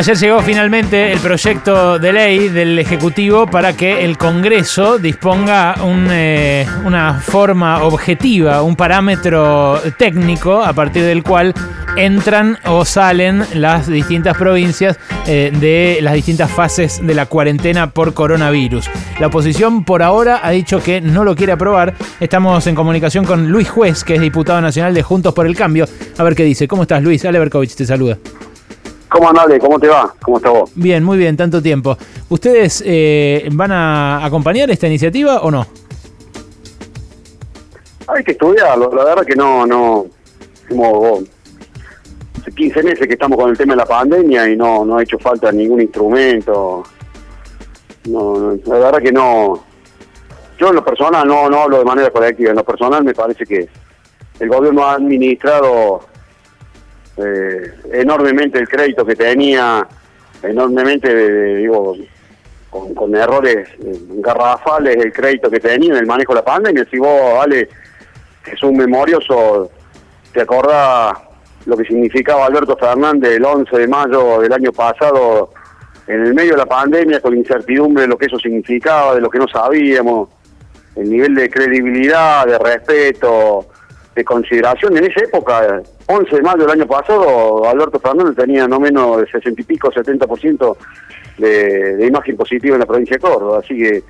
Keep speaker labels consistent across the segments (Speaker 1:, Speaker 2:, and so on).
Speaker 1: Ayer llegó finalmente el proyecto de ley del Ejecutivo para que el Congreso disponga eh, una forma objetiva, un parámetro técnico a partir del cual entran o salen las distintas provincias eh, de las distintas fases de la cuarentena por coronavirus. La oposición por ahora ha dicho que no lo quiere aprobar. Estamos en comunicación con Luis Juez, que es diputado nacional de Juntos por el Cambio. A ver qué dice. ¿Cómo estás, Luis? Ale Berkovich te saluda.
Speaker 2: ¿Cómo andale? ¿Cómo te va? ¿Cómo estás vos?
Speaker 1: Bien, muy bien, tanto tiempo. ¿Ustedes eh, van a acompañar esta iniciativa o no?
Speaker 2: Hay que estudiarlo, la verdad que no, no, como hace 15 meses que estamos con el tema de la pandemia y no, no ha hecho falta ningún instrumento. No, no, la verdad que no, yo en lo personal no, no hablo de manera colectiva, en lo personal me parece que el gobierno ha administrado eh, enormemente el crédito que tenía, enormemente, digo, con, errores eh, garrafales el crédito que tenía en el manejo de la pandemia. Si vos, Ale, es un memorioso, te acordás lo que significaba Alberto Fernández el 11 de mayo del año pasado en el medio de la pandemia, con incertidumbre de lo que eso significaba, de lo que no sabíamos, el nivel de credibilidad, de respeto, de consideración. En esa época, 11 de mayo del año pasado, Alberto Fernández tenía no menos de 60 y pico, 70% de, de imagen positiva en la provincia de Córdoba. Así que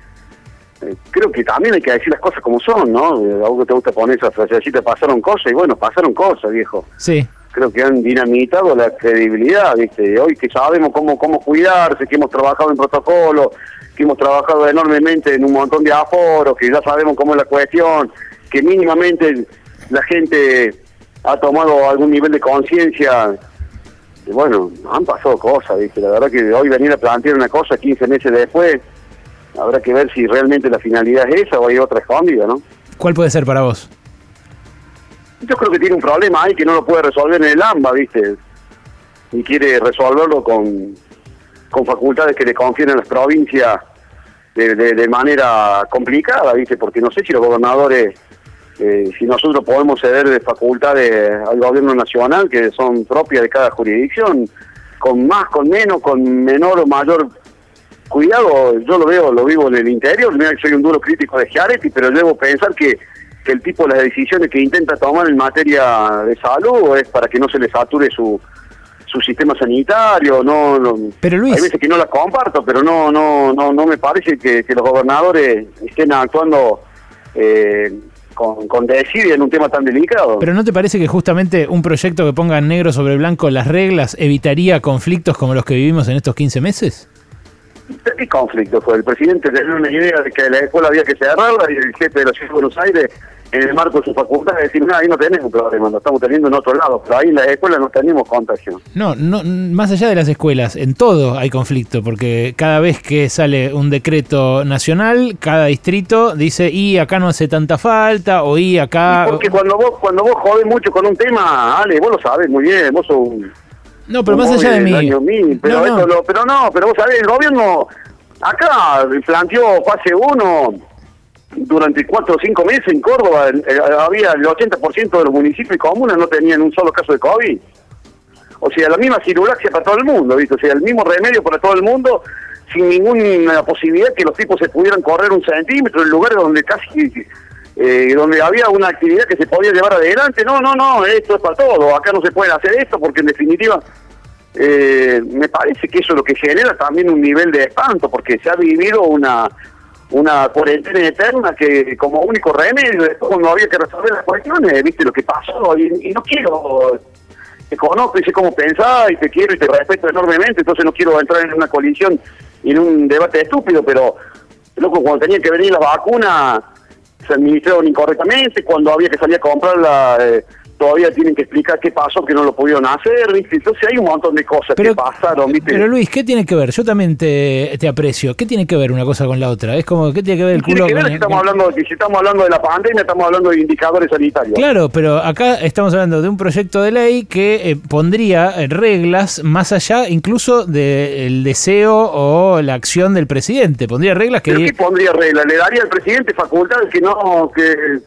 Speaker 2: eh, creo que también hay que decir las cosas como son, ¿no? A vos te gusta poner esa frase, así te pasaron cosas, y bueno, pasaron cosas, viejo.
Speaker 1: Sí.
Speaker 2: Creo que han dinamitado la credibilidad, ¿viste? Hoy que sabemos cómo, cómo cuidarse, que hemos trabajado en protocolo, que hemos trabajado enormemente en un montón de aforos, que ya sabemos cómo es la cuestión, que mínimamente la gente ha tomado algún nivel de conciencia. Bueno, han pasado cosas, ¿viste? La verdad que hoy venir a plantear una cosa 15 meses después, habrá que ver si realmente la finalidad es esa o hay otra escondida, ¿no?
Speaker 1: ¿Cuál puede ser para vos?
Speaker 2: Yo creo que tiene un problema ahí que no lo puede resolver en el AMBA, ¿viste? Y quiere resolverlo con, con facultades que le confieren a las provincias de, de manera complicada, ¿viste? Porque no sé si los gobernadores eh, si nosotros podemos ceder de facultades al gobierno nacional que son propias de cada jurisdicción, con más, con menos, con menor o mayor cuidado, yo lo veo, lo vivo en el interior, mira que soy un duro crítico de Giaretti, pero debo pensar que, que el tipo de las decisiones que intenta tomar en materia de salud es para que no se le sature su su sistema sanitario, no,
Speaker 1: pero Luis,
Speaker 2: hay veces que no las comparto, pero no no no no me parece que, que los gobernadores estén actuando eh, con, con en un tema tan delicado.
Speaker 1: Pero ¿no te parece que justamente un proyecto que ponga negro sobre blanco las reglas evitaría conflictos como los que vivimos en estos 15 meses?
Speaker 2: ¿Qué conflicto fue? El presidente tenía una idea de que la escuela había que cerrarla y el jefe de la Ciudad de Buenos Aires en el marco de su facultad de decir, no, ahí no tenemos problema, lo estamos teniendo en otro lado, pero ahí en la escuela no tenemos contagio.
Speaker 1: No, no, más allá de las escuelas, en todo hay conflicto, porque cada vez que sale un decreto nacional, cada distrito dice, y acá no hace tanta falta, o y acá...
Speaker 2: porque cuando vos, cuando vos jodés mucho con un tema, Ale, vos lo sabés muy bien, vos sos un...
Speaker 1: No, pero más allá de mí...
Speaker 2: pero, no, no. pero no, pero vos sabés, el gobierno acá planteó fase 1 durante cuatro o cinco meses en Córdoba eh, había el 80% de los municipios y comunas no tenían un solo caso de COVID. O sea, la misma cirulaxia para todo el mundo, ¿viste? O sea, el mismo remedio para todo el mundo sin ninguna posibilidad que los tipos se pudieran correr un centímetro en lugares donde casi eh, donde había una actividad que se podía llevar adelante. No, no, no, esto es para todo. Acá no se puede hacer esto porque en definitiva eh, me parece que eso es lo que genera también un nivel de espanto porque se ha vivido una una cuarentena eterna que como único remedio, después cuando había que resolver las cuestiones, viste lo que pasó, y, no quiero, te conozco y sé cómo pensás, y te quiero y te respeto enormemente, entonces no quiero entrar en una colisión y en un debate estúpido, pero loco, cuando tenía que venir las vacunas, se administraron incorrectamente, cuando había que salir a comprarla... Eh, todavía tienen que explicar qué pasó, que no lo pudieron hacer, ¿viste? Entonces hay un montón de cosas que pasaron, ¿viste?
Speaker 1: Pero Luis, ¿qué tiene que ver? Yo también te, te aprecio. ¿Qué tiene que ver una cosa con la otra? Es como, ¿qué tiene que ver el culo
Speaker 2: que ver si estamos, hablando, si estamos hablando de la pandemia, estamos hablando de indicadores sanitarios.
Speaker 1: Claro, pero acá estamos hablando de un proyecto de ley que eh, pondría eh, reglas más allá incluso del deseo o la acción del presidente. Pondría reglas que...
Speaker 2: ¿Pero qué pondría reglas? ¿Le daría al presidente facultades que no... que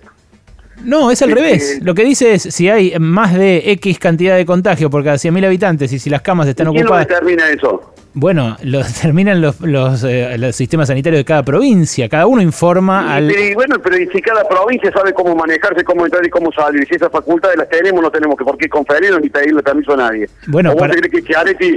Speaker 1: No, es al
Speaker 2: Eh,
Speaker 1: revés. Lo que dice es si hay más de X cantidad de contagio por cada 100.000 habitantes y si las camas están
Speaker 2: ¿Quién lo
Speaker 1: ocupadas.
Speaker 2: determina eso?
Speaker 1: Bueno, lo determinan los, los, eh, los sistemas sanitarios de cada provincia. Cada uno informa al.
Speaker 2: Pero, y bueno, pero y si cada provincia sabe cómo manejarse, cómo entrar y cómo salir, si esas facultades las tenemos, no tenemos que por qué conferirnos ni pedirle permiso a nadie.
Speaker 1: Bueno,
Speaker 2: ¿O vos
Speaker 1: para-
Speaker 2: te crees que Chiaretti,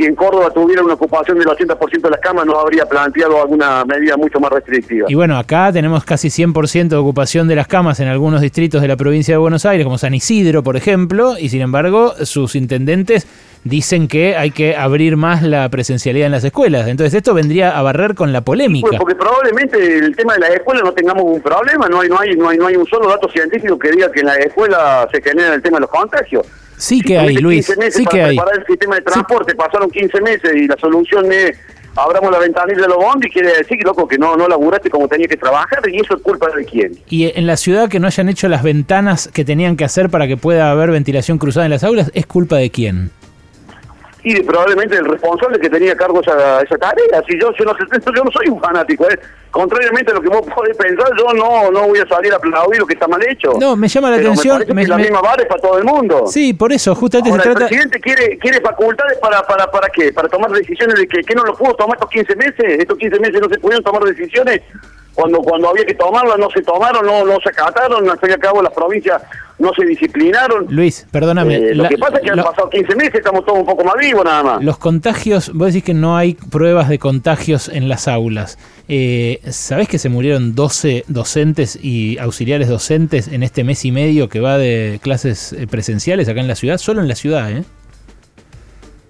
Speaker 2: si en Córdoba tuviera una ocupación del 80% de las camas, no habría planteado alguna medida mucho más restrictiva?
Speaker 1: Y bueno, acá tenemos casi 100% de ocupación de las camas en algunos distritos de la provincia de Buenos Aires, como San Isidro, por ejemplo, y sin embargo, sus intendentes dicen que hay que abrir más la presencialidad en las escuelas. Entonces, esto vendría a barrer con la polémica.
Speaker 2: Pues porque probablemente el tema de las escuelas no tengamos un problema, no hay, no hay, no hay, no hay un solo dato científico que diga que en la escuela se genera el tema de los contagios.
Speaker 1: Sí que hay, Luis,
Speaker 2: 15 meses
Speaker 1: sí que
Speaker 2: para
Speaker 1: hay.
Speaker 2: preparar el sistema de transporte, pasaron 15 meses y la solución es abramos la ventanilla de los bondis, quiere decir loco que no, no laburaste como tenía que trabajar y eso es culpa de quién.
Speaker 1: Y en la ciudad que no hayan hecho las ventanas que tenían que hacer para que pueda haber ventilación cruzada en las aulas, ¿es culpa de quién?
Speaker 2: Y de probablemente el responsable que tenía a cargo esa, esa tarea. Si yo, yo, no, yo no soy un fanático, ¿eh? contrariamente a lo que vos podés pensar, yo no, no voy a salir a aplaudir lo que está mal hecho.
Speaker 1: No, me llama la
Speaker 2: Pero
Speaker 1: atención.
Speaker 2: Me parece
Speaker 1: me-
Speaker 2: que la
Speaker 1: me-
Speaker 2: misma vara es para todo el mundo.
Speaker 1: Sí, por eso, justamente
Speaker 2: Ahora,
Speaker 1: se
Speaker 2: el
Speaker 1: trata.
Speaker 2: presidente quiere quiere facultades para para para qué? Para tomar decisiones de que, que no lo pudo tomar estos 15 meses. Estos 15 meses no se pudieron tomar decisiones. Cuando cuando había que tomarlas no se tomaron, no, no se acataron. Al fin y al cabo las provincias no se disciplinaron.
Speaker 1: Luis, perdóname.
Speaker 2: Eh, lo
Speaker 1: la-
Speaker 2: que pasa es que han pasado 15 meses, estamos todos un poco más vivos nada más.
Speaker 1: Los contagios, vos decís que no hay pruebas de contagios en las aulas. Eh, ¿Sabés que se murieron 12 docentes y auxiliares docentes en este mes y medio que va de clases eh, presenciales acá en la ciudad? Solo en la ciudad, ¿eh?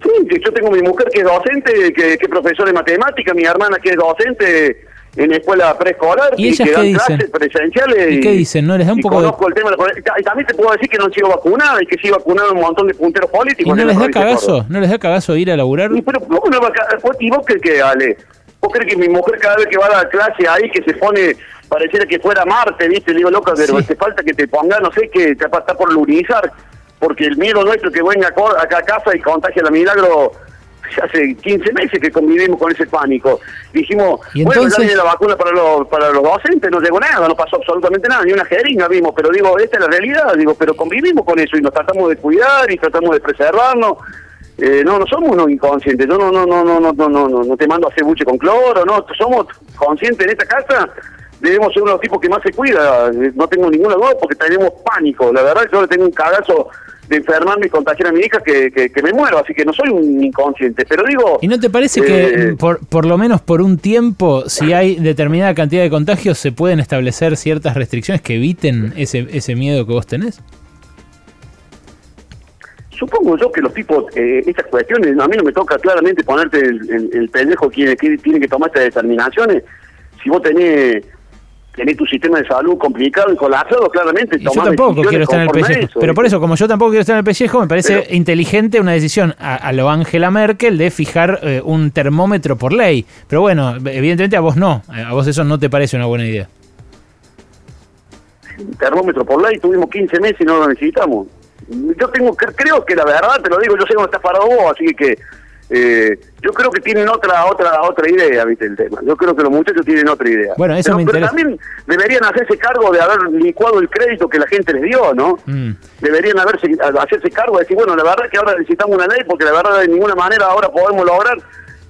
Speaker 2: Sí, yo tengo mi mujer que es docente, que, que es profesora de matemática, mi hermana que es docente en escuela preescolar
Speaker 1: ¿Y ellas
Speaker 2: que
Speaker 1: qué
Speaker 2: dan
Speaker 1: dicen?
Speaker 2: clases presenciales.
Speaker 1: ¿Y qué dicen? ¿No les da un
Speaker 2: y
Speaker 1: poco de-
Speaker 2: conozco el tema de la- Y también te puedo decir que no han sido vacunadas y que sí vacunaron un montón de punteros
Speaker 1: ¿Y
Speaker 2: políticos.
Speaker 1: no
Speaker 2: en la
Speaker 1: les da
Speaker 2: de
Speaker 1: cagazo? ¿No les da cagazo ir a laburar?
Speaker 2: Y, pero, ¿cómo no va a ¿Y vos crees que, Ale? ¿Vos crees que mi mujer cada vez que va a la clase ahí, que se pone, pareciera que fuera Marte, viste? Le digo, loca, pero
Speaker 1: Sí.
Speaker 2: te falta que te ponga, no sé, que te está por lunizar, porque el miedo nuestro que venga acá a casa y contagie la milagro, hace 15 meses que convivimos con ese pánico. Dijimos, bueno, ya viene la vacuna para los, para los docentes, no llegó nada, no pasó absolutamente nada, ni una jeringa vimos, pero digo, esta es la realidad, digo, pero convivimos con eso y nos tratamos de cuidar y tratamos de preservarnos. Eh, no, no somos unos inconscientes, yo no, no, no, no, no, no, no, no te mando a hacer buche con cloro, no, somos conscientes en esta casa debemos ser uno de los tipos que más se cuida, eh, no tengo ninguna duda porque tenemos pánico, la verdad yo le tengo un cagazo de enfermarme y contagiar a mi hija que, que, que me muero. Así que no soy un inconsciente. Pero digo.
Speaker 1: ¿Y no te parece
Speaker 2: eh,
Speaker 1: que por, por lo menos por un tiempo, si hay determinada cantidad de contagios, se pueden establecer ciertas restricciones que eviten ese, ese miedo que vos tenés?
Speaker 2: Supongo yo que los tipos, eh, estas cuestiones, a mí no me toca claramente ponerte el, el, el pendejo que, que tiene que tomar estas determinaciones. Si vos tenés, tenés tu sistema de salud complicado y colapsado, claramente
Speaker 1: Y yo tampoco quiero estar en el pellejo.
Speaker 2: eso,
Speaker 1: Pero por eso, como yo tampoco quiero estar en el pellejo, me parece
Speaker 2: Pero-
Speaker 1: inteligente una decisión a, a lo Angela Merkel de fijar eh, un termómetro por ley. Pero bueno, evidentemente a vos no. A vos eso no te parece una buena idea.
Speaker 2: termómetro por ley, tuvimos 15 meses y no lo necesitamos. Yo tengo, cre- creo que la verdad, te lo digo, yo sé dónde estás parado vos, así que eh, yo creo que tienen otra otra otra idea, viste el tema. Yo creo que los muchachos tienen otra idea.
Speaker 1: Bueno, eso
Speaker 2: pero,
Speaker 1: me
Speaker 2: pero
Speaker 1: interesa.
Speaker 2: también deberían hacerse cargo de haber licuado el crédito que la gente les dio, ¿no?
Speaker 1: Mm.
Speaker 2: Deberían haberse, hacerse cargo de decir, bueno, la verdad es que ahora necesitamos una ley porque la verdad de ninguna manera ahora podemos lograr.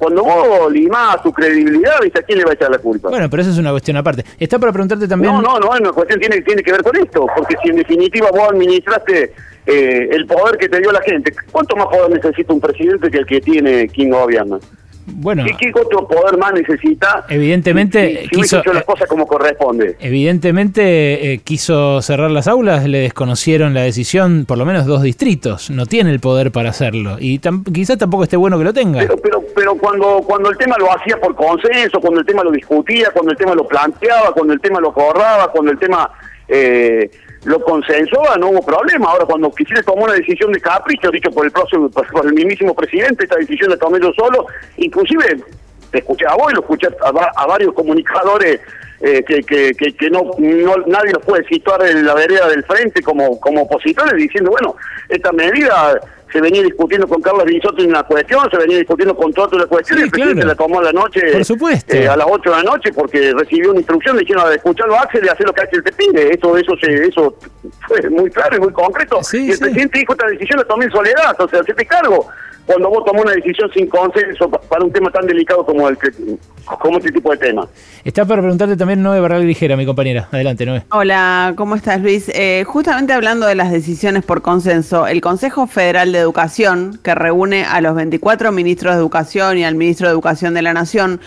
Speaker 2: Cuando vos limás tu credibilidad, ¿viste? ¿a quién le va a echar la culpa?
Speaker 1: Bueno, pero eso es una cuestión aparte. Está para preguntarte también.
Speaker 2: No, no, no, es una cuestión tiene, tiene que ver con esto, porque si en definitiva vos administraste eh, el poder que te dio la gente, ¿cuánto más poder necesita un presidente que el que tiene quien gobierna?
Speaker 1: Bueno,
Speaker 2: ¿Qué, qué otro poder más necesita?
Speaker 1: Evidentemente,
Speaker 2: si, si hubiese
Speaker 1: quiso-
Speaker 2: hecho las cosas como corresponde.
Speaker 1: evidentemente eh, quiso cerrar las aulas, le desconocieron la decisión, por lo menos dos distritos. No tiene el poder para hacerlo. Y tam- quizás tampoco esté bueno que lo tenga.
Speaker 2: Pero, pero, pero cuando, cuando el tema lo hacía por consenso, cuando el tema lo discutía, cuando el tema lo planteaba, cuando el tema lo acordaba, cuando el tema eh, lo consensuaba, no hubo problema. Ahora, cuando quisiera tomar una decisión de capricho, dicho por el próximo, por, el mismísimo presidente, esta decisión la tomé yo solo, inclusive te escuché a vos y lo escuché a, a varios comunicadores eh, que, que, que, no, nadie los puede situar en la vereda del frente como, como opositores diciendo, bueno, esta medida se venía discutiendo con Carlos Bisotto una cuestión, se venía discutiendo con Toto una cuestión, y el presidente la tomó a la noche,
Speaker 1: eh,
Speaker 2: a las 8 de la noche, porque recibió una instrucción diciendo, escucharlo a Axel y hacer lo que Axel te pide. Eso, eso, se, eso fue muy claro y muy concreto. y el presidente dijo, esta decisión la tomé en soledad, o sea, te cargo cuando vos tomás una decisión sin consenso para un tema tan delicado como el que, como este tipo de tema.
Speaker 1: Está para preguntarte también Noé Barral Ligera, mi compañera. Adelante, Noé.
Speaker 3: Hola, ¿cómo estás, Luis? Eh, justamente hablando de las decisiones por consenso, el Consejo Federal de Educación, que reúne a los 24 ministros de Educación y al ministro de Educación de la Nación,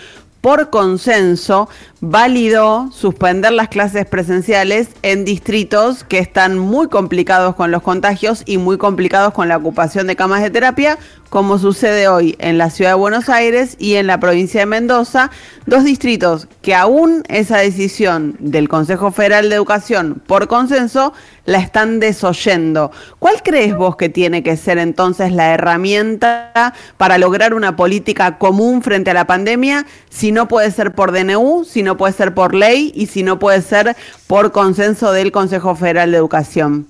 Speaker 3: por consenso, validó suspender las clases presenciales en distritos que están muy complicados con los contagios y muy complicados con la ocupación de camas de terapia, como sucede hoy en la ciudad de Buenos Aires y en la provincia de Mendoza, dos distritos que aún esa decisión del Consejo Federal de Educación por consenso la están desoyendo. ¿Cuál crees vos que tiene que ser entonces la herramienta para lograr una política común frente a la pandemia si no puede ser por DNU, si no puede ser por ley y si no puede ser por consenso del Consejo Federal de Educación?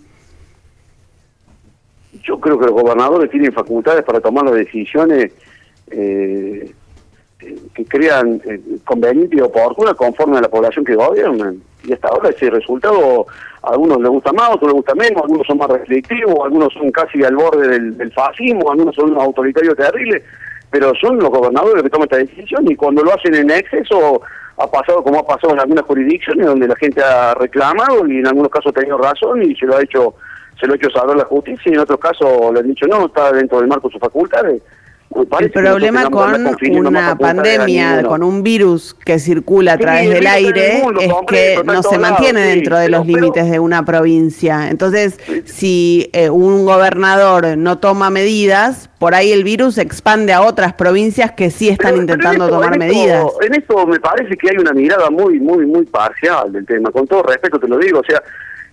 Speaker 2: yo creo que los gobernadores tienen facultades para tomar las decisiones eh, que crean eh, convenientes y oportunas conforme a la población que gobiernan. Y hasta ahora ese resultado a algunos les gusta más, a otros les gusta menos, algunos son más restrictivos, algunos son casi al borde del, fascismo, algunos son unos autoritarios terribles, pero son los gobernadores los que toman esta decisión y cuando lo hacen en exceso ha pasado como ha pasado en algunas jurisdicciones donde la gente ha reclamado y en algunos casos ha tenido razón y se lo ha hecho se lo ha hecho saber la justicia y en otros casos le han dicho no, está dentro del marco de sus facultades.
Speaker 3: El problema con una pandemia, con un virus que circula a través del aire, es que no se mantiene dentro de los límites de una provincia. Entonces, si eh, un gobernador no toma medidas, por ahí el virus se expande a otras provincias que sí están intentando tomar medidas.
Speaker 2: En esto me parece que hay una mirada muy, muy, muy parcial del tema. Con todo respeto te lo digo. O sea,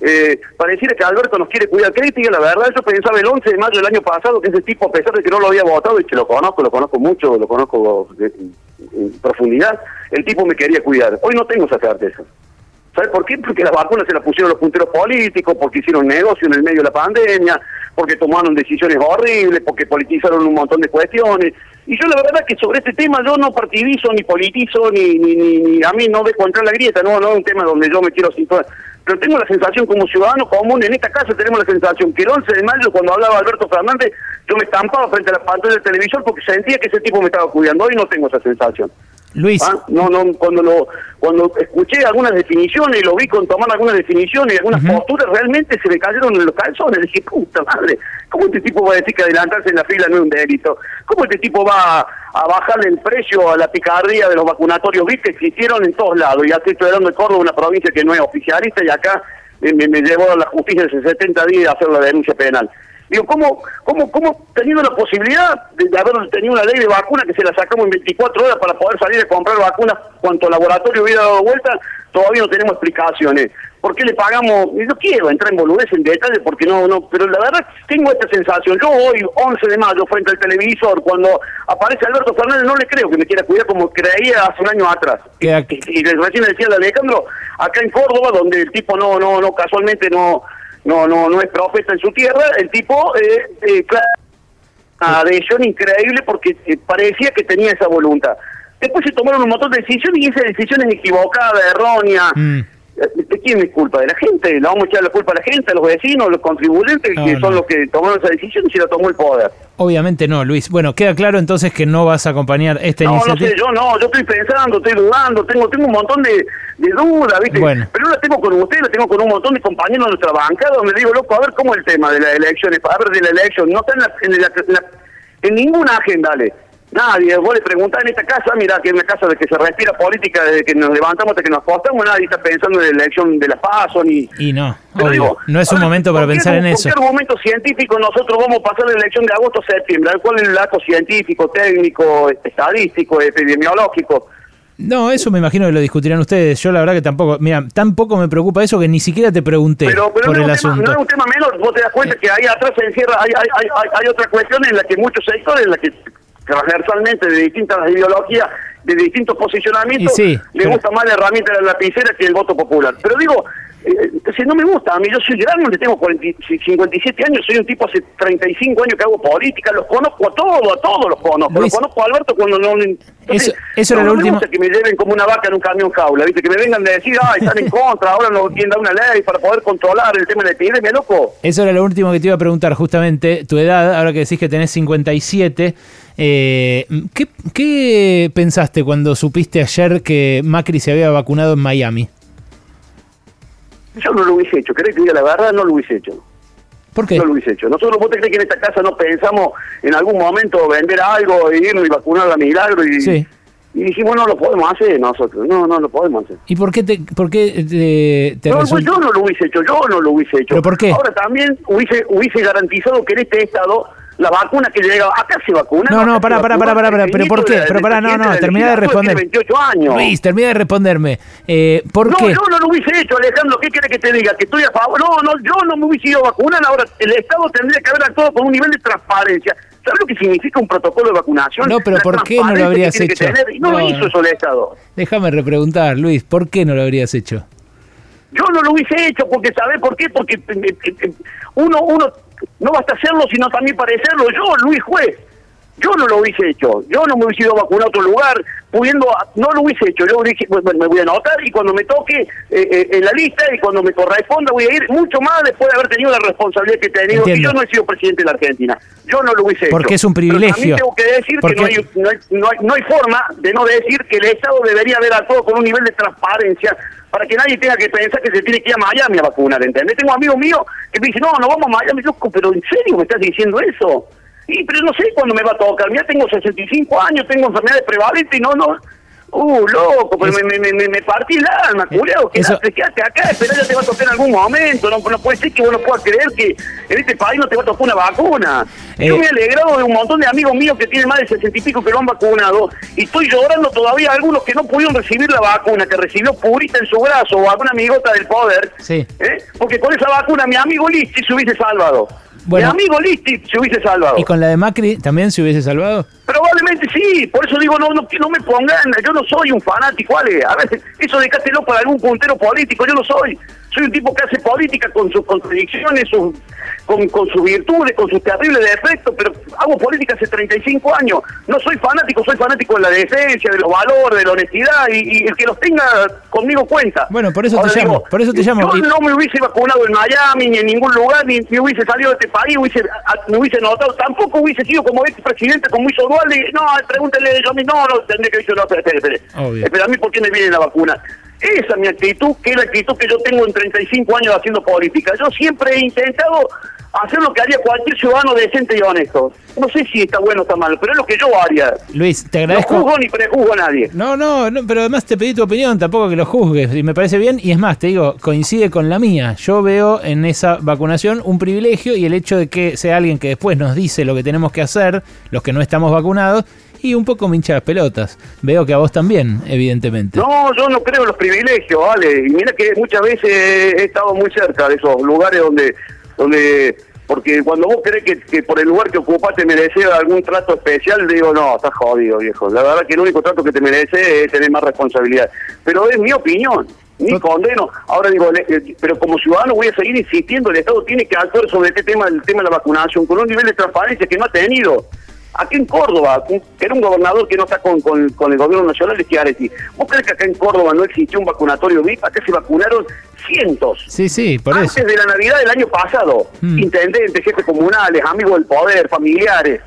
Speaker 2: eh, pareciera que Alberto nos quiere cuidar crítica, la verdad yo pensaba el 11 de mayo del año pasado que ese tipo, a pesar de que no lo había votado y que lo conozco, lo conozco mucho, lo conozco en profundidad, el tipo me quería cuidar. Hoy no tengo esa certeza. ¿Sabes por qué? Porque las vacunas se las pusieron los punteros políticos, porque hicieron negocio en el medio de la pandemia, porque tomaron decisiones horribles, porque politizaron un montón de cuestiones. Y yo la verdad que sobre este tema yo no partidizo, ni politizo, ni, a mí no dejo entrar la grieta, no, no es un tema donde yo me quiero situar pero tengo la sensación como ciudadano común, en esta casa tenemos la sensación que el 11 de mayo cuando hablaba Alberto Fernández, yo me estampaba frente a la pantalla del televisor porque sentía que ese tipo me estaba cuidando, hoy no tengo esa sensación.
Speaker 1: Luis.
Speaker 2: ¿Ah? No, no, cuando lo, cuando escuché algunas definiciones y lo vi con tomar algunas definiciones y algunas posturas, realmente se me cayeron en los calzones. Dije, puta madre, ¿cómo este tipo va a decir que adelantarse en la fila no es un delito? ¿Cómo este tipo va a, bajarle el precio a la picardía de los vacunatorios VIP que existieron en todos lados? Y así estoy hablando de Córdoba, una provincia que no es oficialista, y acá me, me llevó a la justicia hace 70 días a hacer la denuncia penal. Digo, ¿cómo, cómo, cómo teniendo la posibilidad de, haber tenido una ley de vacuna que se la sacamos en 24 horas para poder salir a comprar vacunas cuanto laboratorio hubiera dado vuelta, todavía no tenemos explicaciones? ¿Por qué le pagamos? Yo quiero entrar en boludez en detalle porque no, no, pero la verdad tengo esta sensación. Yo hoy, 11 de mayo, frente al televisor, cuando aparece Alberto Fernández, no le creo que me quiera cuidar como creía hace un año atrás. Y, y, recién decía el Alejandro, acá en Córdoba, donde el tipo no, no, no, casualmente no no no no es profeta en su tierra, el tipo, eh, eh, claro, adhesión increíble porque eh, parecía que tenía esa voluntad. Después se tomaron un montón de decisiones y esas decisiones equivocadas, erróneas. Mm. ¿De quién es culpa? ¿De la gente? ¿Le vamos a echar la culpa a la gente, a los vecinos, a los contribuyentes, que son los que tomaron esa decisión y se la tomó el poder?
Speaker 1: Obviamente no, Luis. Bueno, queda claro entonces que no vas a acompañar esta iniciativa.
Speaker 2: No, no sé, yo no, yo estoy pensando, estoy dudando, tengo tengo un montón de, dudas, ¿viste? Bueno. Pero no la tengo con usted, la tengo con un montón de compañeros de nuestra banca, donde digo, loco, a ver cómo es el tema de las elecciones, a ver de la elección, no está en, la, en, en ninguna agenda, dale. Nadie, vos le preguntás en esta casa, mira que es una casa de que se respira política desde que nos levantamos hasta que nos acostamos, nadie está pensando en la elección de la PASO ni...
Speaker 1: Y no, no es un momento para pensar en eso.
Speaker 2: ¿Por qué argumento científico nosotros vamos a pasar la elección de agosto-septiembre? ¿Cuál es el dato científico, técnico, estadístico, epidemiológico?
Speaker 1: No, eso me imagino que lo discutirán ustedes. Yo la verdad que tampoco, mira, tampoco me preocupa eso que ni siquiera te pregunté pero, por el asunto.
Speaker 2: no es un tema menor, vos te das cuenta que ahí atrás se encierra, hay, hay, hay, hay otra cuestión en la que muchos sectores, en la que transversalmente de distintas ideologías de distintos posicionamientos,
Speaker 1: sí,
Speaker 2: le
Speaker 1: pero-
Speaker 2: gusta más la herramienta de la lapicera que el voto popular. Pero digo, eh, si no me gusta, a mí yo soy grande, tengo 40 y 57 años, soy un tipo hace 35 años que hago política, los conozco a todos, a todos los conozco.
Speaker 1: Luis,
Speaker 2: los conozco a Alberto cuando no...
Speaker 1: Eso- eso era
Speaker 2: no, me
Speaker 1: último.
Speaker 2: gusta que me lleven como una vaca en un camión jaula, ¿viste? Que me vengan de decir, ay, están en contra, ahora no quieren dar una ley para poder controlar el tema de la epidemia, loco.
Speaker 1: Eso era lo último que te iba a preguntar, justamente. Tu edad, ahora que decís que tenés 57. Eh, ¿qué, qué pensaste cuando supiste ayer que Macri se había vacunado en Miami?
Speaker 2: Yo no lo hubiese hecho, ¿querés que diga la verdad? No lo hubiese hecho.
Speaker 1: ¿Por qué?
Speaker 2: No lo hubiese hecho. Nosotros, ¿vos te crees que en esta casa no pensamos en algún momento vender algo, e irnos y vacunar a milagro? Y,
Speaker 1: Sí.
Speaker 2: y dijimos, no lo podemos hacer nosotros. No, no lo podemos hacer.
Speaker 1: ¿Y por qué te, por qué te, te
Speaker 2: No, pues yo no lo hubiese hecho, yo no lo hubiese hecho.
Speaker 1: ¿Pero por qué?
Speaker 2: Ahora también hubiese, hubiese garantizado que en este estado la vacuna que llega, acá se vacuna.
Speaker 1: No, no, pará, pará, pará, pará, pero ¿por qué? Pero pará, no, no,
Speaker 2: del
Speaker 1: terminá de responder.
Speaker 2: tiene 28 años.
Speaker 1: Luis, termina de responderme. Eh, ¿Por
Speaker 2: no,
Speaker 1: qué?
Speaker 2: yo no lo hubiese hecho, Alejandro. ¿Qué quiere que te diga? Que estoy a favor. No, no, yo no me hubiese ido a vacunar. Ahora, el Estado tendría que haber actuado con un nivel de transparencia. ¿Sabes lo que significa un protocolo de vacunación?
Speaker 1: No, pero
Speaker 2: La
Speaker 1: ¿por qué no lo habrías
Speaker 2: que tiene que
Speaker 1: hecho?
Speaker 2: no,
Speaker 1: No,
Speaker 2: lo hizo eso el Estado.
Speaker 1: Déjame repreguntar, Luis, ¿por qué no lo habrías hecho?
Speaker 2: Yo no lo hubiese hecho porque, ¿sabes por qué? Porque eh, eh, eh, uno, uno no basta hacerlo, sino también parecerlo. Yo, Luis Juez, yo no lo hubiese hecho. Yo no me hubiese ido a vacunar a otro lugar, pudiendo, no lo hubiese hecho. Yo dije, bueno, me voy a anotar y cuando me toque eh, eh, en la lista y cuando me corresponda voy a ir mucho más después de haber tenido la responsabilidad que he tenido. Y yo no he sido presidente de la Argentina. Yo no lo hubiese hecho.
Speaker 1: Porque es un
Speaker 2: Pero
Speaker 1: privilegio.
Speaker 2: también tengo que decir
Speaker 1: Porque-
Speaker 2: que no hay, no, hay, no, hay, no hay forma de no decir que el Estado debería haber actuado con un nivel de transparencia para que nadie tenga que pensar que se tiene que ir a Miami a vacunar, ¿entendés? Tengo amigos míos que me dicen, no, no vamos a Miami, loco, pero ¿en serio me estás diciendo eso? Y, pero no sé cuándo me va a tocar, mira, tengo 65 años, tengo enfermedades prevalentes y no, no... Uh, loco, pero
Speaker 1: Es-
Speaker 2: me, me, me, me partí el alma, culeo,
Speaker 1: Eso-
Speaker 2: quédate, acá, espera, ya te va a tocar en algún momento, no, no puede ser que vos no puedas creer que en este país no te va a tocar una vacuna. Yo
Speaker 1: Eh.
Speaker 2: me he alegrado de un montón de amigos míos que tienen más de 60 y pico que lo han vacunado y estoy llorando todavía a algunos que no pudieron recibir la vacuna, que recibió Purita en su brazo o alguna amigota del poder,
Speaker 1: Sí.
Speaker 2: ¿eh? porque con esa vacuna mi amigo Listi se hubiese salvado.
Speaker 1: Bueno.
Speaker 2: mi amigo Listi se hubiese salvado.
Speaker 1: ¿Y con la de Macri también se hubiese salvado?
Speaker 2: Probablemente sí, por eso digo, no, no, no me pongan, yo no soy un fanático, Ale, a ver, eso dejátelo para algún puntero político, yo no soy, soy un tipo que hace política con sus contradicciones, sus, con, con sus virtudes, con sus terribles defectos, pero hago política hace 35 años, no soy fanático, soy fanático de la decencia, de los valores, de la honestidad, y, y el que los tenga conmigo cuenta.
Speaker 1: Bueno, por eso te llamo, por eso te llamo.
Speaker 2: Yo
Speaker 1: Y-
Speaker 2: no me hubiese vacunado en Miami, ni en ningún lugar, ni, ni hubiese salido de este país, hubiese, me hubiese notado, tampoco hubiese sido como este presidente, como hizo Dualde, no, pregúntele yo a mí, no, no, tendría que decir, no, espere.
Speaker 1: Obvio.
Speaker 2: Espera, a mí, ¿por qué me viene la vacuna? Esa es mi actitud, que es la actitud que yo tengo en 35 años haciendo política. Yo siempre he intentado hacer lo que haría cualquier ciudadano decente y honesto. No sé si está bueno o está mal, pero es lo que yo haría.
Speaker 1: Luis, te
Speaker 2: No
Speaker 1: agradezco.
Speaker 2: juzgo ni prejuzgo a nadie.
Speaker 1: No, no, no, pero además te pedí tu opinión, tampoco que lo juzgues, y me parece bien, y es más, te digo, coincide con la mía. Yo veo en esa vacunación un privilegio y el hecho de que sea alguien que después nos dice lo que tenemos que hacer, los que no estamos vacunados, y un poco me hincha las pelotas. Veo que a vos también, evidentemente.
Speaker 2: No, yo no creo en los privilegios, vale. Y mira que muchas veces he estado muy cerca de esos lugares donde, donde, porque cuando vos crees que, que por el lugar que ocupás te mereces algún trato especial, digo, no, estás jodido, viejo. La verdad que el único trato que te merece es tener más responsabilidad. Pero es mi opinión. Ni
Speaker 1: Tot-
Speaker 2: condeno. Ahora digo, eh, pero como ciudadano voy a seguir insistiendo, el Estado tiene que actuar sobre este tema, el tema de la vacunación, con un nivel de transparencia que no ha tenido. Aquí en Córdoba, que era un gobernador que no está con, con, con el gobierno nacional, es Chiaretti. ¿Vos crees que acá en Córdoba no existió un vacunatorio VIP? Acá se vacunaron cientos.
Speaker 1: Sí, sí, por
Speaker 2: Antes
Speaker 1: eso.
Speaker 2: de la Navidad del año pasado.
Speaker 1: Mm.
Speaker 2: Intendentes, jefes comunales, amigos del poder, familiares.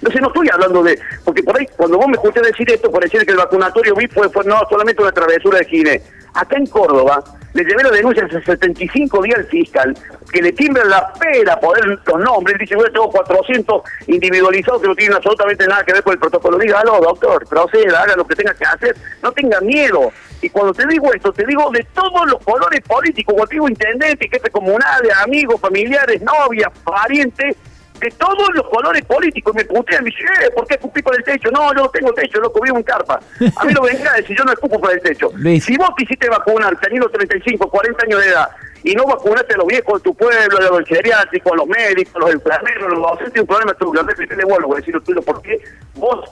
Speaker 2: Entonces no estoy hablando de... Porque por ahí, cuando vos me escuchás decir esto, por decir que el vacunatorio VIP fue, fue no solamente una travesura de Gine. Acá en Córdoba, le llevé la denuncia hace 75 días al fiscal, que le timbra la pera poder los nombres. Dice, yo tengo 400 individualizados que no tienen absolutamente nada que ver con el protocolo. Dígalo, doctor, proceda, haga lo que tenga que hacer. No tenga miedo. Y cuando te digo esto, te digo de todos los colores políticos, cuando intendente, jefe comunales, amigos, familiares, novias, parientes, de todos los colores políticos. Me putean, me dicen, eh, ¿por qué escupí por el techo? No, yo no tengo techo, loco, vivo en carpa. A mí no venga a decir, yo no escupo por el techo.
Speaker 1: Luis.
Speaker 2: Si vos quisiste vacunar teniendo 35, 40 años de edad y no vacunaste a los viejos de tu pueblo, a los geriátricos, a los médicos, a los enfermeros, a los docentes, un problema tuyo. A veces te le vuelvo a decir lo tuyo, porque vos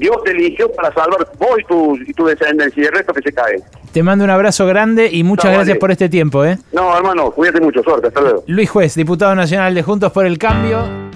Speaker 2: Dios te eligió para salvar vos y tu, y tu descendencia y el resto que se cae.
Speaker 1: Te mando un abrazo grande y muchas
Speaker 2: No,
Speaker 1: gracias
Speaker 2: vale.
Speaker 1: por este tiempo. ¿eh?
Speaker 2: No, hermano, cuídate mucho, suerte, hasta luego.
Speaker 1: Luis Juez, diputado nacional de Juntos por el Cambio.